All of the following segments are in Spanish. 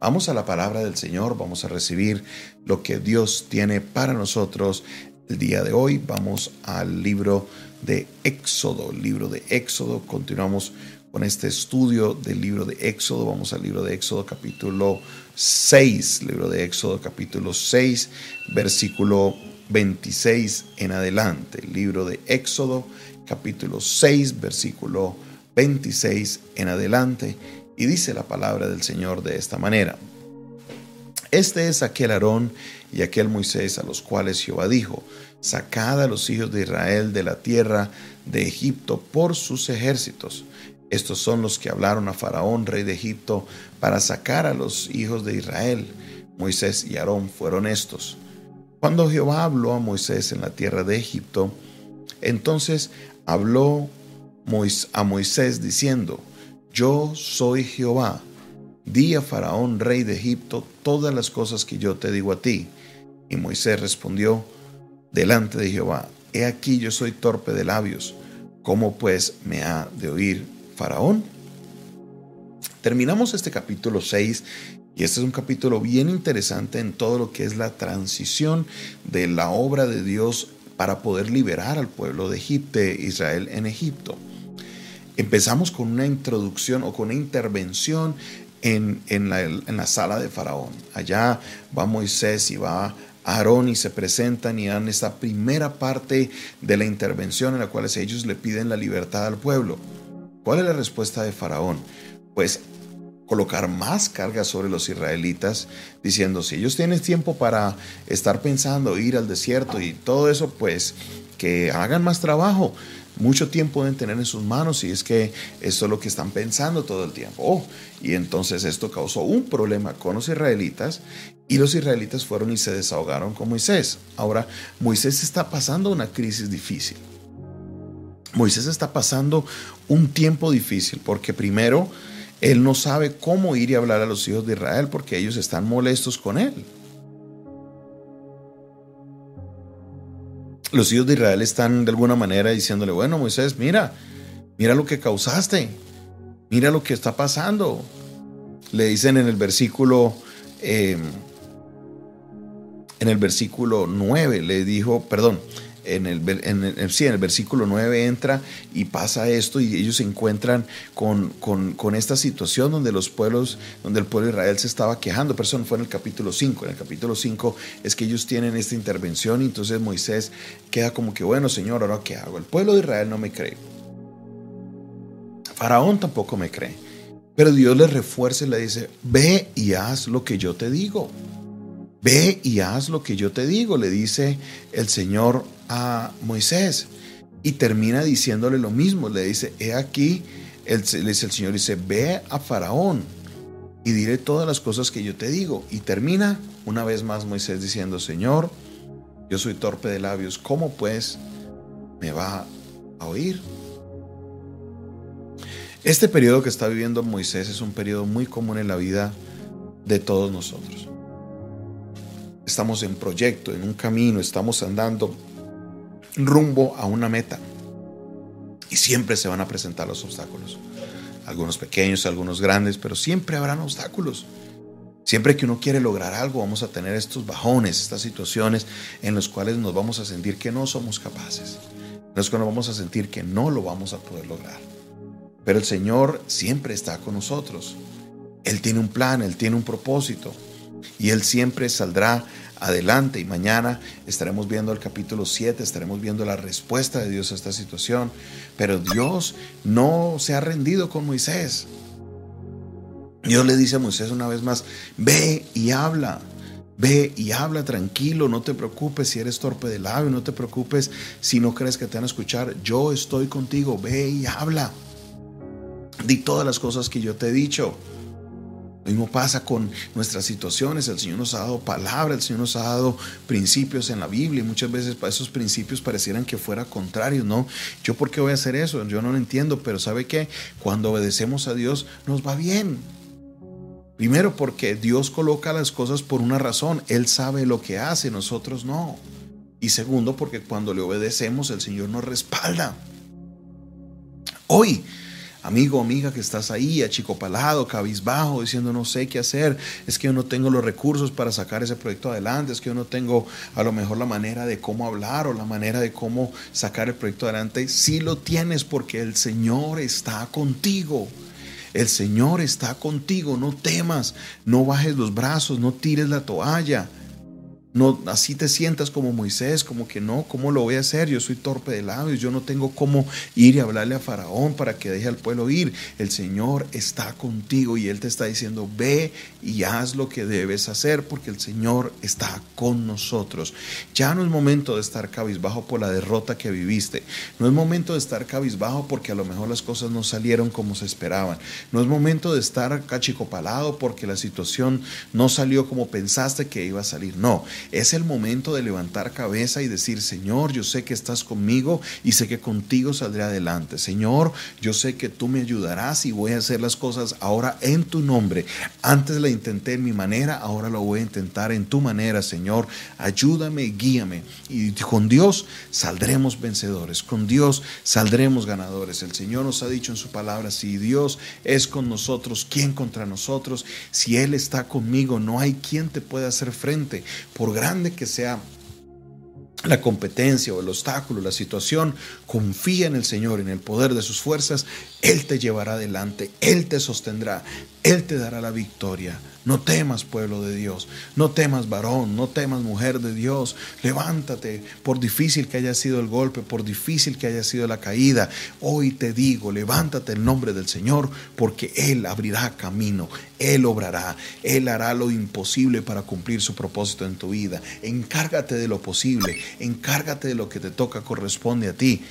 Vamos a la palabra del Señor, vamos a recibir lo que Dios tiene para nosotros el día de hoy. Vamos al libro de Éxodo, libro de Éxodo. Continuamos con este estudio del libro de Éxodo. Vamos al libro de Éxodo capítulo 6, libro de Éxodo capítulo 6, versículo 26 en adelante. Libro de Éxodo capítulo 6, versículo 26 en adelante. Y dice la palabra del Señor de esta manera. Este es aquel Aarón y aquel Moisés a los cuales Jehová dijo, sacad a los hijos de Israel de la tierra de Egipto por sus ejércitos. Estos son los que hablaron a Faraón, rey de Egipto, para sacar a los hijos de Israel. Moisés y Aarón fueron estos. Cuando Jehová habló a Moisés en la tierra de Egipto, entonces habló a Moisés diciendo, yo soy Jehová. Di a Faraón, rey de Egipto, todas las cosas que yo te digo a ti. Y Moisés respondió delante de Jehová, He aquí yo soy torpe de labios, ¿cómo pues me ha de oír Faraón? Terminamos este capítulo 6 y este es un capítulo bien interesante en todo lo que es la transición de la obra de Dios para poder liberar al pueblo de Egipto, Israel en Egipto. Empezamos con una introducción o con una intervención en, la, en la sala de Faraón. Allá va Moisés y va Aarón y se presentan y dan esta primera parte de la intervención en la cual ellos le piden la libertad al pueblo. ¿Cuál es la respuesta de Faraón? Pues colocar más carga sobre los israelitas, diciendo, si ellos tienen tiempo para estar pensando, ir al desierto y todo eso, pues que hagan más trabajo mucho tiempo deben tener en sus manos y es que esto es lo que están pensando todo el tiempo. Oh, y entonces esto causó un problema con los israelitas y los israelitas fueron y se desahogaron con Moisés. Ahora, Moisés está pasando una crisis difícil. Moisés está pasando un tiempo difícil porque primero él no sabe cómo ir y hablar a los hijos de Israel porque ellos están molestos con él. Los hijos de Israel están de alguna manera diciéndole, bueno, Moisés, mira, mira lo que causaste, mira lo que está pasando. Le dicen en el versículo, em, en el versículo 9, le dijo, perdón, en el, en en el versículo 9 entra y pasa esto y ellos se encuentran con, con, esta situación donde los pueblos, donde el pueblo de Israel se estaba quejando, pero eso no fue en el capítulo 5, en el capítulo 5 es que ellos tienen esta intervención y entonces Moisés queda como que, bueno Señor, ahora qué hago, el pueblo de Israel no me cree, Faraón tampoco me cree, pero Dios le refuerza y le dice, ve y haz lo que yo te digo. Ve y haz lo que yo te digo, le dice el Señor a Moisés. Y termina diciéndole lo mismo, le dice, he aquí, el, el Señor, dice, ve a Faraón y diré todas las cosas que yo te digo. Y termina una vez más Moisés diciendo, Señor, yo soy torpe de labios, ¿cómo pues me va a oír? Este periodo que está viviendo Moisés es un periodo muy común en la vida de todos nosotros estamos en proyecto, en un camino, estamos andando rumbo a una meta. Y siempre se van a presentar los obstáculos. Algunos pequeños, algunos grandes, pero siempre habrán obstáculos. Siempre que uno quiere lograr algo, vamos a tener estos bajones, estas situaciones en las cuales nos vamos a sentir que no somos capaces, en las cuales vamos a sentir que no lo vamos a poder lograr. Pero el Señor siempre está con nosotros. Él tiene un plan, Él tiene un propósito y Él siempre saldrá adelante y mañana estaremos viendo el capítulo 7, estaremos viendo la respuesta de Dios a esta situación. Pero Dios no se ha rendido con Moisés. Dios le dice a Moisés una vez más, ve y habla. Ve y habla tranquilo, no te preocupes si eres torpe de labio, no te preocupes si no crees que te van a escuchar. Yo estoy contigo, ve y habla. Di todas las cosas que yo te he dicho. Lo mismo pasa con nuestras situaciones. El Señor nos ha dado palabra, el Señor nos ha dado principios en la Biblia y muchas veces esos principios parecieran que fuera contrario, ¿no? Yo por qué voy a hacer eso? Yo no lo entiendo, pero ¿sabe qué? Cuando obedecemos a Dios nos va bien. Primero porque Dios coloca las cosas por una razón. Él sabe lo que hace, nosotros no. Y segundo porque cuando le obedecemos el Señor nos respalda. Hoy Amigo, amiga que estás ahí, achicopalado, cabizbajo, diciendo no sé qué hacer, es que yo no tengo los recursos para sacar ese proyecto adelante, es que yo no tengo a lo mejor la manera de cómo hablar o la manera de cómo sacar el proyecto adelante. Sí lo tienes porque el Señor está contigo. El Señor está contigo, no temas, no bajes los brazos, no tires la toalla. No, así te sientas como Moisés, como que no, ¿cómo lo voy a hacer? Yo soy torpe de labios, yo no tengo cómo ir y hablarle a Faraón para que deje al pueblo ir. El Señor está contigo y Él te está diciendo, ve y haz lo que debes hacer porque el Señor está con nosotros. Ya no es momento de estar cabizbajo por la derrota que viviste. No es momento de estar cabizbajo porque a lo mejor las cosas no salieron como se esperaban. No es momento de estar cachicopalado porque la situación no salió como pensaste que iba a salir. No es el momento de levantar cabeza y decir, Señor, yo sé que estás conmigo y sé que contigo saldré adelante. Señor, yo sé que tú me ayudarás y voy a hacer las cosas ahora en tu nombre. Antes la intenté en mi manera, ahora lo voy a intentar en tu manera, Señor. Ayúdame, guíame. Y con Dios saldremos vencedores. Con Dios saldremos ganadores. El Señor nos ha dicho en su palabra, si Dios es con nosotros, ¿quién contra nosotros? Si Él está conmigo, no hay quien te pueda hacer frente. Por grande que sea la competencia o el obstáculo, la situación, confía en el Señor, en el poder de sus fuerzas, Él te llevará adelante, Él te sostendrá, Él te dará la victoria. No temas, pueblo de Dios, no temas, varón, no temas, mujer de Dios. Levántate, por difícil que haya sido el golpe, por difícil que haya sido la caída. Hoy te digo, levántate en nombre del Señor, porque Él abrirá camino, Él obrará, Él hará lo imposible para cumplir su propósito en tu vida. Encárgate de lo posible, encárgate de lo que te toca, corresponde a ti.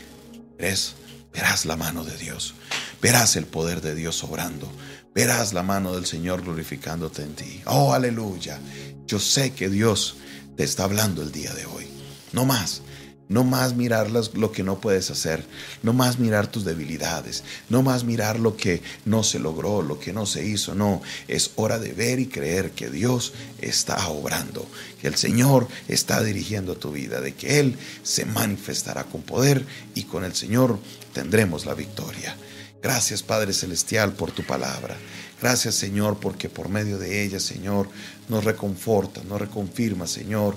Verás, verás la mano de Dios, verás el poder de Dios obrando verás la mano del Señor glorificándote en ti. Oh, aleluya. Yo sé que Dios te está hablando el día de hoy. No más. No más mirar lo que no puedes hacer, no más mirar tus debilidades, no más mirar lo que no se logró, lo que no se hizo, no, es hora de ver y creer que Dios está obrando, que el Señor está dirigiendo tu vida, de que Él se manifestará con poder y con el Señor tendremos la victoria. Gracias Padre Celestial por tu palabra. Gracias Señor porque por medio de ella, Señor, nos reconforta, nos reconfirma, Señor,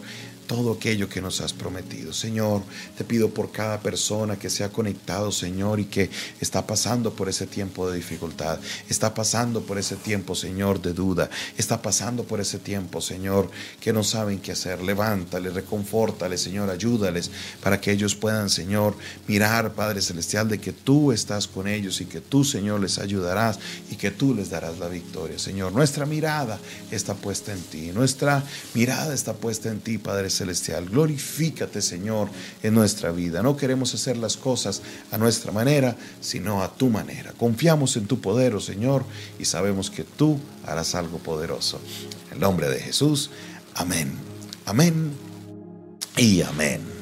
todo aquello que nos has prometido. Señor, te pido por cada persona que se ha conectado, Señor, y que está pasando por ese tiempo de dificultad, está pasando por ese tiempo, Señor, de duda, está pasando por ese tiempo, Señor, que no saben qué hacer. Levántale, reconfórtale, Señor, ayúdales para que ellos puedan, Señor, mirar, Padre Celestial, de que tú estás con ellos y que tú, Señor, les ayudarás y que tú les darás la victoria. Señor, nuestra mirada está puesta en ti, nuestra mirada está puesta en ti, Padre Celestial celestial. Glorifícate, Señor, en nuestra vida. No queremos hacer las cosas a nuestra manera, sino a tu manera. Confiamos en tu poder, oh Señor, y sabemos que tú harás algo poderoso. En el nombre de Jesús, amén. Amén y amén.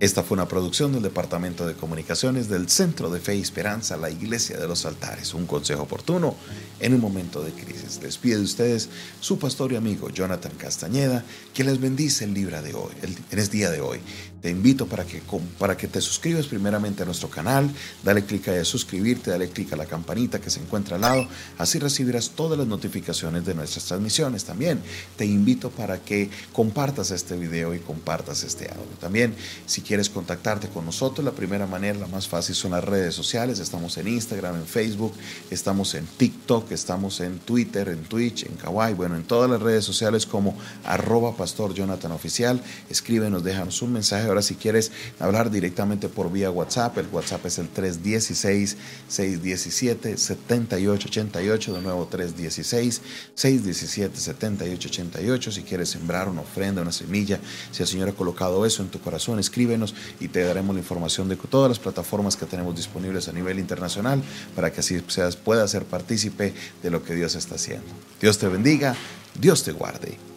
Esta fue una producción del Departamento de Comunicaciones del Centro de Fe y Esperanza, la Iglesia de los Altares. Un consejo oportuno en un momento de crisis. Les pide de ustedes su pastor y amigo Jonathan Castañeda, que les bendice el libro de hoy, en este día de hoy. Te invito para que, para que te suscribas primeramente a nuestro canal, dale clic a suscribirte, dale clic a la campanita que se encuentra al lado, así recibirás todas las notificaciones de nuestras transmisiones. También te invito para que compartas este video y compartas este audio. También, si quieres contactarte con nosotros, la primera manera, la más fácil son las redes sociales. Estamos en Instagram, en Facebook, estamos en TikTok, estamos en Twitter, en Twitch, en Kawaii, bueno, en todas las redes sociales como arroba pastor Jonathan Oficial. Escríbenos, déjanos un mensaje Ahora si quieres hablar directamente por vía WhatsApp, el WhatsApp es el 316-617-7888, de nuevo 316-617-7888. Si quieres sembrar una ofrenda, una semilla, si el Señor ha colocado eso en tu corazón, escríbenos y te daremos la información de todas las plataformas que tenemos disponibles a nivel internacional para que así puedas ser partícipe de lo que Dios está haciendo. Dios te bendiga, Dios te guarde.